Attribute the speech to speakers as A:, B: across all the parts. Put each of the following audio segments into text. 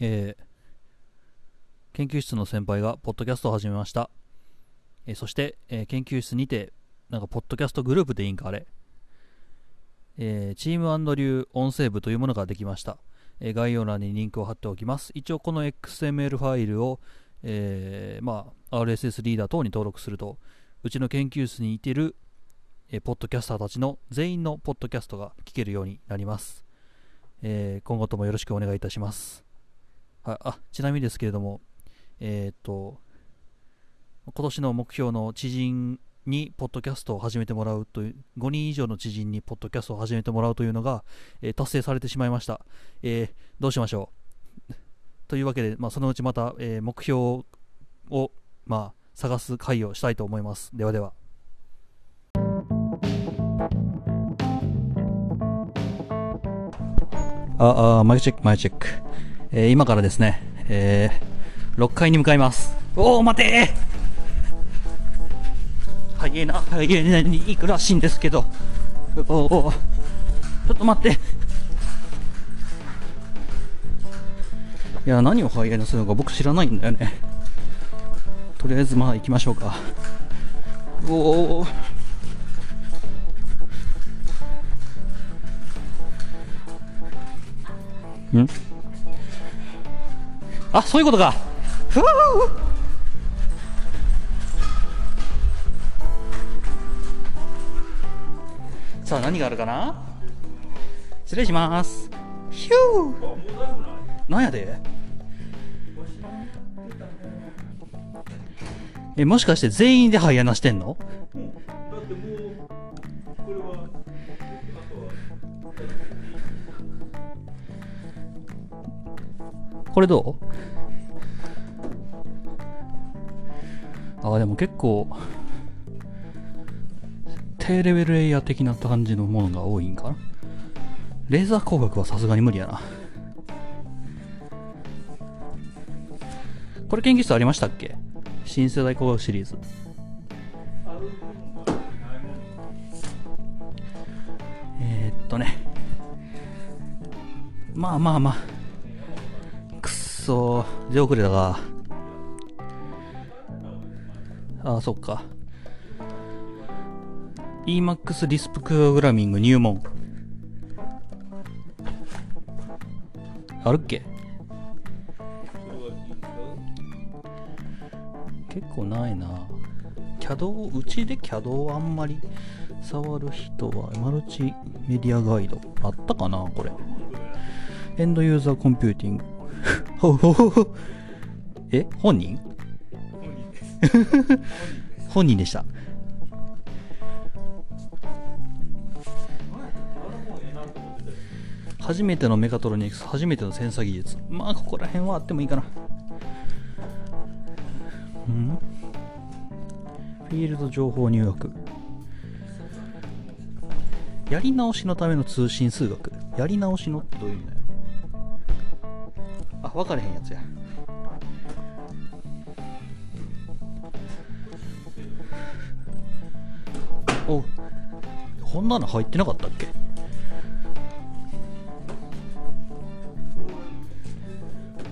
A: えー研究室の先輩がポッドキャストを始めました。えーそして、えー研究室にて、なんか、ポッドキャストグループでいいんか、あれ。えーチーム流音声部というものができました。え概要欄にリンクを貼っておきます。一応、この XML ファイルを、えーまあ、RSS リーダー等に登録すると、うちの研究室にいてる、えポッドキャスターたちの全員のポッドキャストが聞けるようになります。え今後ともよろしくお願いいたします。はい、あちなみにですけれども、えーっと、今年の目標の知人にポッドキャストを始めてもらうという、5人以上の知人にポッドキャストを始めてもらうというのが、えー達成されてしまいました。えーどうしましょう？というわけで、まあ、そのうちまた、えー目標を、まあ、探す会をしたいと思います。ではでは。あ、あ、マイチェック、マイチェック。えー今からですね、えー6階に向かいます。おお、待てーハイエナ、ハイエナに行くらしいんですけど。おお、ちょっと待って。いや、何をハイエナするのか僕知らないんだよね。とりあえず、まあ行きましょうか。おお。ん？あ、そういうことか。ふう。さあ、何があるかな？失礼します。ヒュー。なんやで？え、もしかして全員でハイアナしてんの？これこれどう？ああ、でも結構、低レベルエイヤー的な感じのものが多いんかな？レーザー光学はさすがに無理やな。これ研究室ありましたっけ？新世代光学シリーズ。えー、っとね。まあまあまあ。そー、出遅れたか。ああ、そっか。Emacs リスププログラミング入門。あるっけ？結構ないな。CAD、うちで CAD をあんまり触る人は、マルチメディアガイド。あったかなこれ。エンドユーザーコンピューティング。ほほほほ。え本人本人でした。初めてのメカトロニクス、初めてのセンサー技術。まあ、ここら辺はあってもいいかな。うん？フィールド情報入学。やり直しのための通信数学。やり直しのってどういう意味だよ？あ、分かれへんやつや。おこんなの入ってなかったっけ？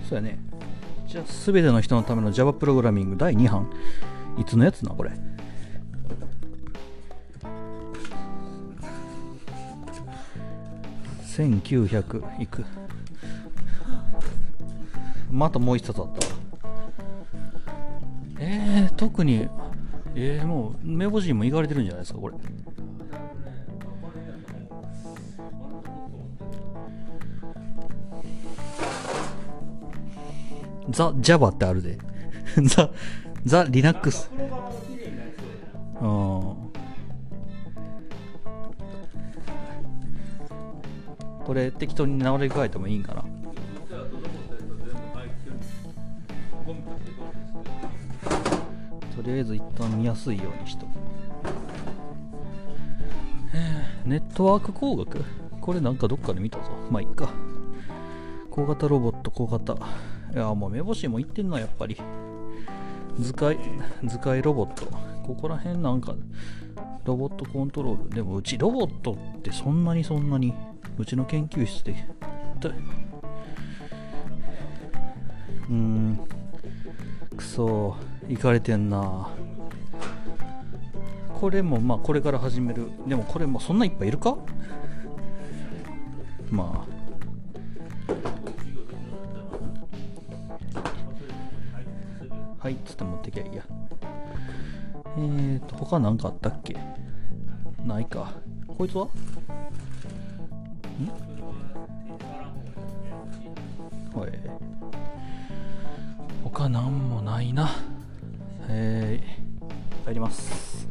A: そうやね。じゃあ、すべての人のための Java プログラミング第2版。いつのやつな、これ？1900いく。またもう一冊あったわ。えー、特に、えー、もう、目星にもいかれてるんじゃないですか、これ。ザ・ Java ってあるで。ザ・ザ・ Linux。うん。これ適当に直り替えてもいいんかな。とりあえず一旦見やすいようにしとく。ネットワーク工学？これなんかどっかで見たぞ。まあいっか。小型ロボット、小型。いや、もう目星もいってんな、やっぱり。図解、図解ロボット。ここら辺なんか、ロボットコントロール。でもうちロボットってそんなにそんなに、うちの研究室で。うんくそ行かれてんな。これもまあこれから始める。でもこれもそんないっぱいいるか？まあ。はいっつって持ってきゃいいや。えーと他何かあったっけ？ないか。こいつは？ん？はい。何もないな。えー、帰ります。